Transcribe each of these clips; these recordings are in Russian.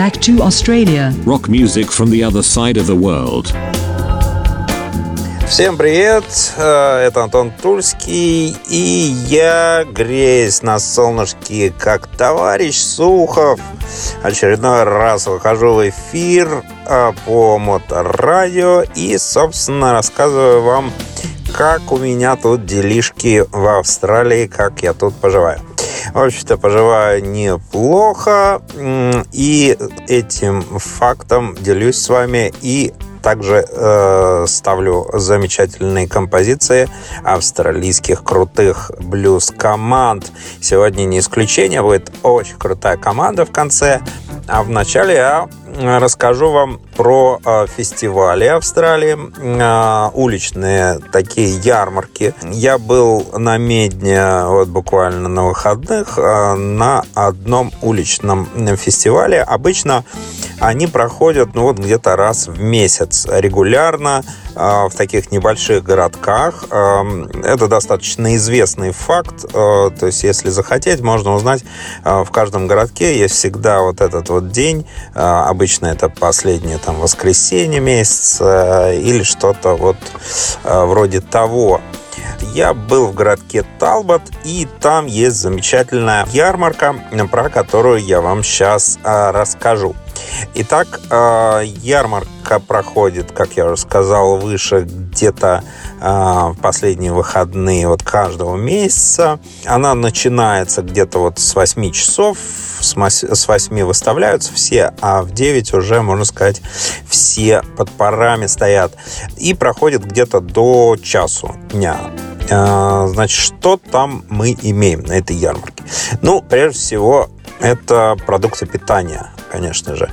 back to Australia. Rock music from the other side of the world. Всем привет, э, это Антон Тульский, и я греюсь на солнышке, как товарищ Сухов. Очередной раз выхожу в эфир э, по моторадио и, собственно, рассказываю вам, как у меня тут делишки в Австралии, как я тут поживаю. В общем-то, поживаю неплохо, и этим фактом делюсь с вами и также э, ставлю замечательные композиции австралийских крутых блюз-команд. Сегодня не исключение, будет очень крутая команда в конце. А вначале я расскажу вам про э, фестивали Австралии, э, уличные такие ярмарки. Я был на Медне вот буквально на выходных э, на одном уличном фестивале. Обычно они проходят ну вот где-то раз в месяц регулярно в таких небольших городках. Это достаточно известный факт. То есть, если захотеть, можно узнать, в каждом городке есть всегда вот этот вот день. Обычно это последнее там воскресенье месяца или что-то вот вроде того. Я был в городке Талбот, и там есть замечательная ярмарка, про которую я вам сейчас расскажу. Итак, э, ярмарка проходит, как я уже сказал выше, где-то э, в последние выходные вот каждого месяца. Она начинается где-то вот с 8 часов, с 8 выставляются все, а в 9 уже, можно сказать, все под парами стоят. И проходит где-то до часу дня. Э, значит, что там мы имеем на этой ярмарке? Ну, прежде всего, это продукты питания конечно же.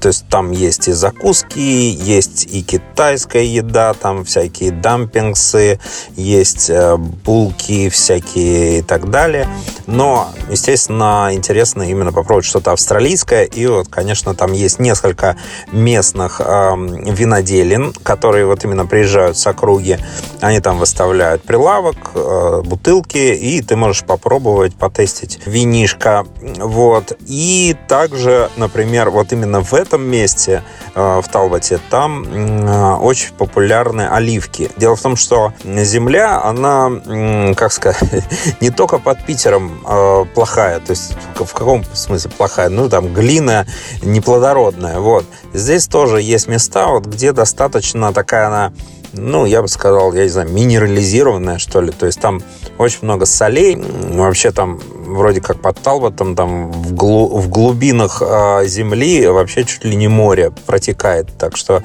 То есть там есть и закуски, есть и китайская еда, там всякие дампингсы, есть э, булки всякие и так далее. Но, естественно, интересно именно попробовать что-то австралийское. И вот, конечно, там есть несколько местных э, виноделин, которые вот именно приезжают с округи. Они там выставляют прилавок, э, бутылки, и ты можешь попробовать, потестить винишко. Вот. И также, например, вот именно в этом месте, э, в Талботе, там э, очень популярны оливки. Дело в том, что земля, она, как сказать, не только под Питером э, плохая, то есть в каком смысле плохая? Ну, там глина неплодородная, вот. Здесь тоже есть места, вот, где достаточно такая она ну, я бы сказал, я не знаю, минерализированная, что ли. То есть там очень много солей. Вообще там вроде как под Талботом, там в, глу, в глубинах э, земли вообще чуть ли не море протекает. Так что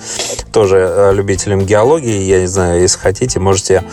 тоже э, любителям геологии, я не знаю, если хотите, можете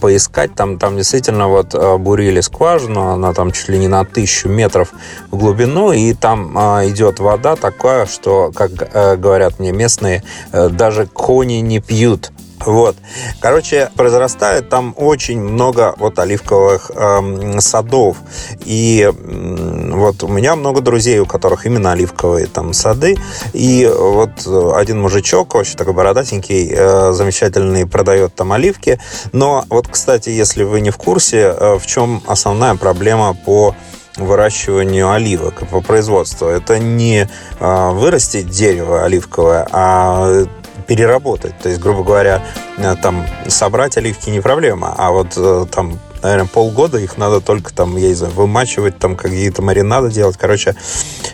поискать. Там, там действительно вот э, бурили скважину, она там чуть ли не на тысячу метров в глубину, и там э, идет вода такая, что, как э, говорят мне местные, даже кони не пьют вот. Короче, произрастает там очень много вот оливковых э, садов. И э, вот у меня много друзей, у которых именно оливковые там сады. И вот один мужичок, очень такой бородатенький, э, замечательный, продает там оливки. Но вот, кстати, если вы не в курсе, э, в чем основная проблема по выращиванию оливок по производству. Это не э, вырастить дерево оливковое, а переработать. То есть, грубо говоря, э, там собрать оливки не проблема, а вот э, там наверное, полгода их надо только там, я не знаю, вымачивать, там какие-то маринады делать. Короче,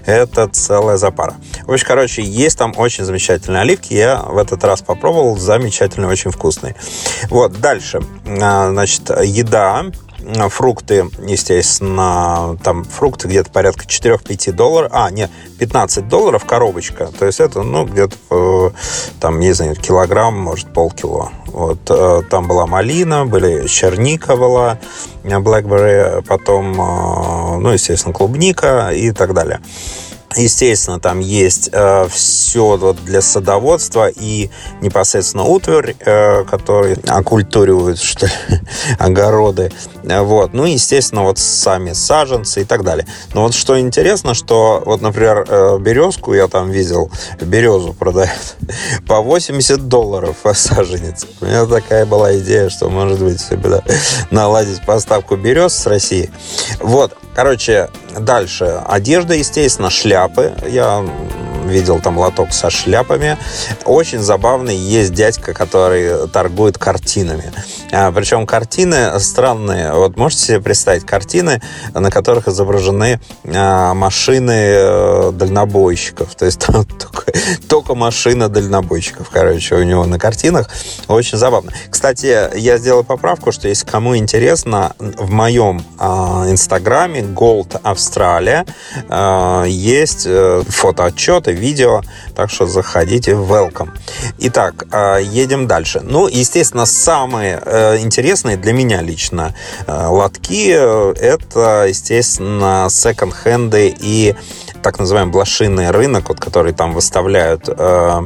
это целая запара. В общем, короче, есть там очень замечательные оливки. Я в этот раз попробовал. Замечательные, очень вкусные. Вот, дальше. А, значит, еда фрукты, естественно, там фрукты где-то порядка 4-5 долларов, а, нет, 15 долларов коробочка, то есть это, ну, где-то, э, там, не знаю, килограмм, может, полкило. Вот, э, там была малина, были черника была, blackberry, потом, э, ну, естественно, клубника и так далее. Естественно, там есть э, все вот для садоводства и непосредственно утварь, э, который оккультуривает что ли, огороды. Вот. Ну, естественно, вот сами саженцы и так далее. Но вот что интересно, что вот, например, э, березку я там видел, березу продают по 80 долларов саженец. У меня такая была идея, что, может быть, себе да, наладить поставку берез с России. Вот. Короче, дальше. Одежда, естественно, шляпы. Я видел там лоток со шляпами. Очень забавный есть дядька, который торгует картинами. А, причем картины странные. Вот можете себе представить картины, на которых изображены а, машины э, дальнобойщиков. То есть там только, только машина дальнобойщиков, короче, у него на картинах. Очень забавно. Кстати, я сделал поправку, что если кому интересно, в моем а, инстаграме Gold Австралия а, есть а, фотоотчеты, видео, так что заходите, welcome. Итак, а, едем дальше. Ну, естественно, самые а, интересные для меня лично а, лотки это, естественно, секонд-хенды и так называемый блошиный рынок, вот, который там выставляют э,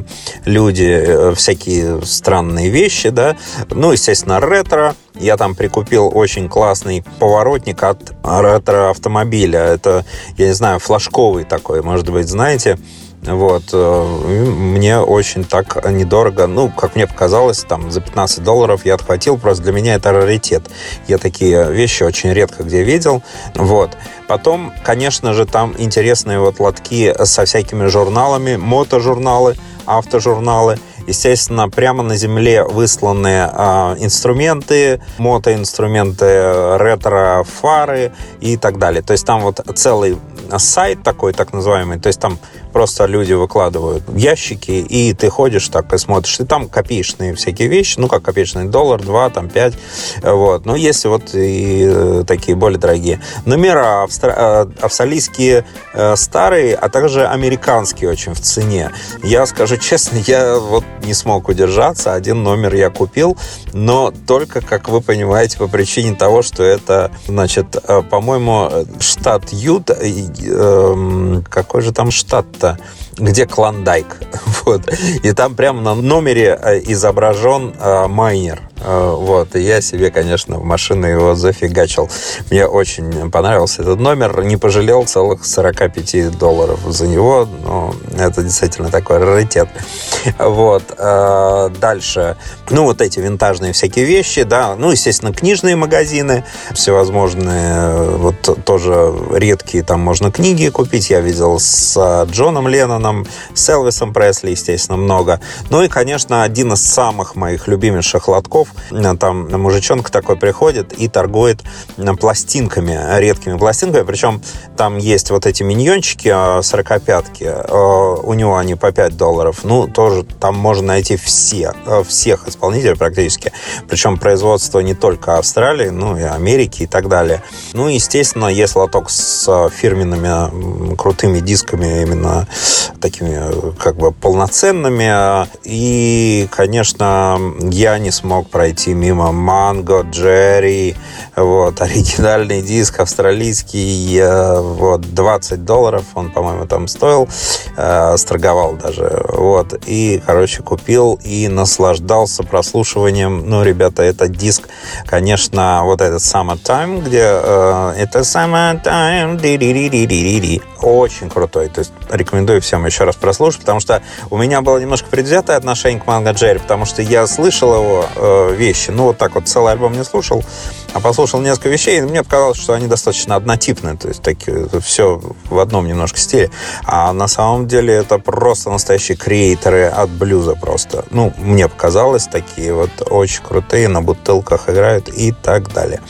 люди э, всякие странные вещи, да, ну, естественно, ретро. Я там прикупил очень классный поворотник от ретро-автомобиля. Это, я не знаю, флажковый такой, может быть, знаете, вот. Э, мне очень так недорого, ну, как мне показалось, там за 15 долларов я отхватил, просто для меня это раритет. Я такие вещи очень редко где видел. Вот. Потом, конечно же, там интересные вот лотки со всякими журналами, мотожурналы, автожурналы. Естественно, прямо на земле высланы э, инструменты, мотоинструменты, ретро-фары и так далее. То есть там вот целый сайт такой, так называемый. То есть там просто люди выкладывают ящики, и ты ходишь так и смотришь. И там копеечные всякие вещи, ну, как копеечный доллар, два, там, пять. Вот. Но есть вот и такие более дорогие. Номера австра... Э, австралийские э, старые, а также американские очень в цене. Я скажу честно, я вот не смог удержаться. Один номер я купил, но только, как вы понимаете, по причине того, что это, значит, по-моему, штат Ют, эм, какой же там штат место, где Клондайк. Вот. И там прямо на номере э, изображен э, майнер. Э, вот. И я себе, конечно, в машину его зафигачил. Мне очень понравился этот номер. Не пожалел целых 45 долларов за него. Но это действительно такой раритет. Вот. Дальше. Ну, вот эти винтажные всякие вещи, да. Ну, естественно, книжные магазины всевозможные. Вот тоже редкие там можно книги купить. Я видел с Джоном Джоном Ленноном, с Элвисом Пресли, естественно, много. Ну и, конечно, один из самых моих любимейших лотков. Там мужичонка такой приходит и торгует пластинками, редкими пластинками. Причем там есть вот эти миньончики 45-ки. А, а, у него они по 5 долларов. Ну, тоже там можно найти все, всех исполнителей практически. Причем производство не только Австралии, ну и Америки и так далее. Ну, естественно, есть лоток с фирменными крутыми дисками именно такими как бы полноценными. И, конечно, я не смог пройти мимо Манго, Джерри, вот, оригинальный диск австралийский, вот, 20 долларов он, по-моему, там стоил, э, сторговал даже, вот, и, короче, купил и наслаждался прослушиванием, ну, ребята, этот диск, конечно, вот этот Summertime, где э, это Summertime, очень крутой, то есть рекомендую всем еще раз прослушать, потому что у меня было немножко предвзятое отношение к Манго Джерри, потому что я слышал его э, вещи, ну, вот так вот целый альбом не слушал, а послушал несколько вещей, и мне показалось, что они достаточно однотипные, то есть такие, все в одном немножко стиле. А на самом деле это просто настоящие креаторы от блюза просто. Ну, мне показалось, такие вот очень крутые, на бутылках играют и так далее.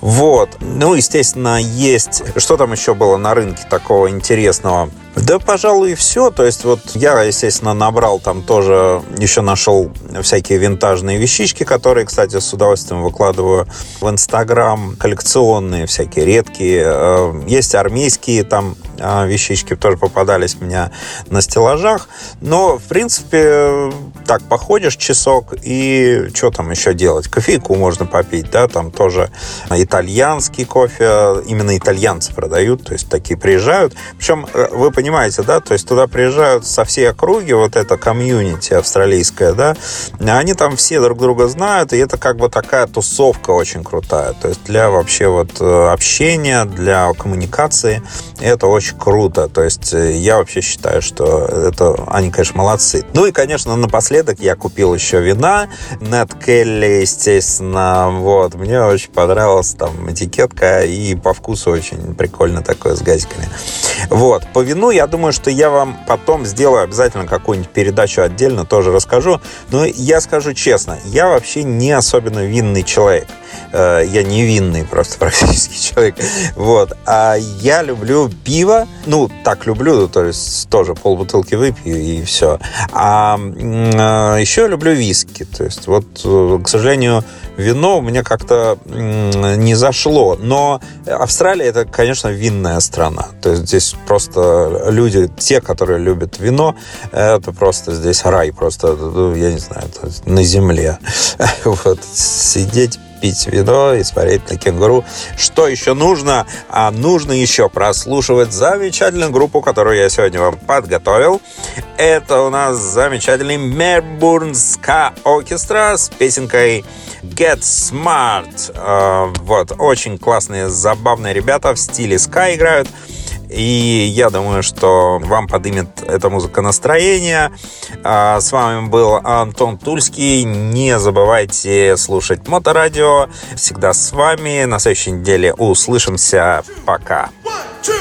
Вот. Ну, естественно, есть... Что там еще было на рынке такого интересного? Да, пожалуй, и все. То есть вот я, естественно, набрал там тоже, еще нашел всякие винтажные вещички, которые, кстати, с удовольствием выкладываю в Инстаграм. Коллекционные, всякие редкие. Э, есть армейские там вещички, тоже попадались у меня на стеллажах. Но, в принципе, так, походишь часок и что там еще делать? Кофейку можно попить, да, там тоже итальянский кофе, именно итальянцы продают, то есть такие приезжают. Причем, э, вы понимаете, да, то есть туда приезжают со всей округи, вот это комьюнити австралийское, да, они там все друг друга знают, и это как бы такая тусовка очень крутая, то есть для вообще вот э, общения, для коммуникации это очень круто, то есть э, я вообще считаю, что это, они, конечно, молодцы. Ну и, конечно, напоследок я купил еще вина, Нет Келли, естественно, вот, мне очень понравилась там этикетка, и по вкусу очень прикольно такое с газиками. Вот. По вину, я думаю, что я вам потом сделаю обязательно какую-нибудь передачу отдельно, тоже расскажу. Но я скажу честно, я вообще не особенно винный человек. Э, я невинный просто практически человек. Вот. А я люблю пиво. Ну, так люблю, то есть тоже полбутылки выпью и все. А э, еще люблю виски. То есть вот, э, к сожалению, вино у меня как-то не зашло. Но Австралия это, конечно, винная страна. То есть здесь просто люди, те, которые любят вино, это просто здесь рай, просто, ну, я не знаю, на земле. Вот, сидеть пить вино и смотреть на кенгуру. Что еще нужно? А нужно еще прослушивать замечательную группу, которую я сегодня вам подготовил. Это у нас замечательный Ska Orchestra с песенкой Get Smart. А, вот, очень классные, забавные ребята в стиле ска играют. И я думаю, что вам подымет эта музыка настроение. А, с вами был Антон Тульский. Не забывайте слушать Моторадио. Всегда с вами. На следующей неделе услышимся. Пока. One, two.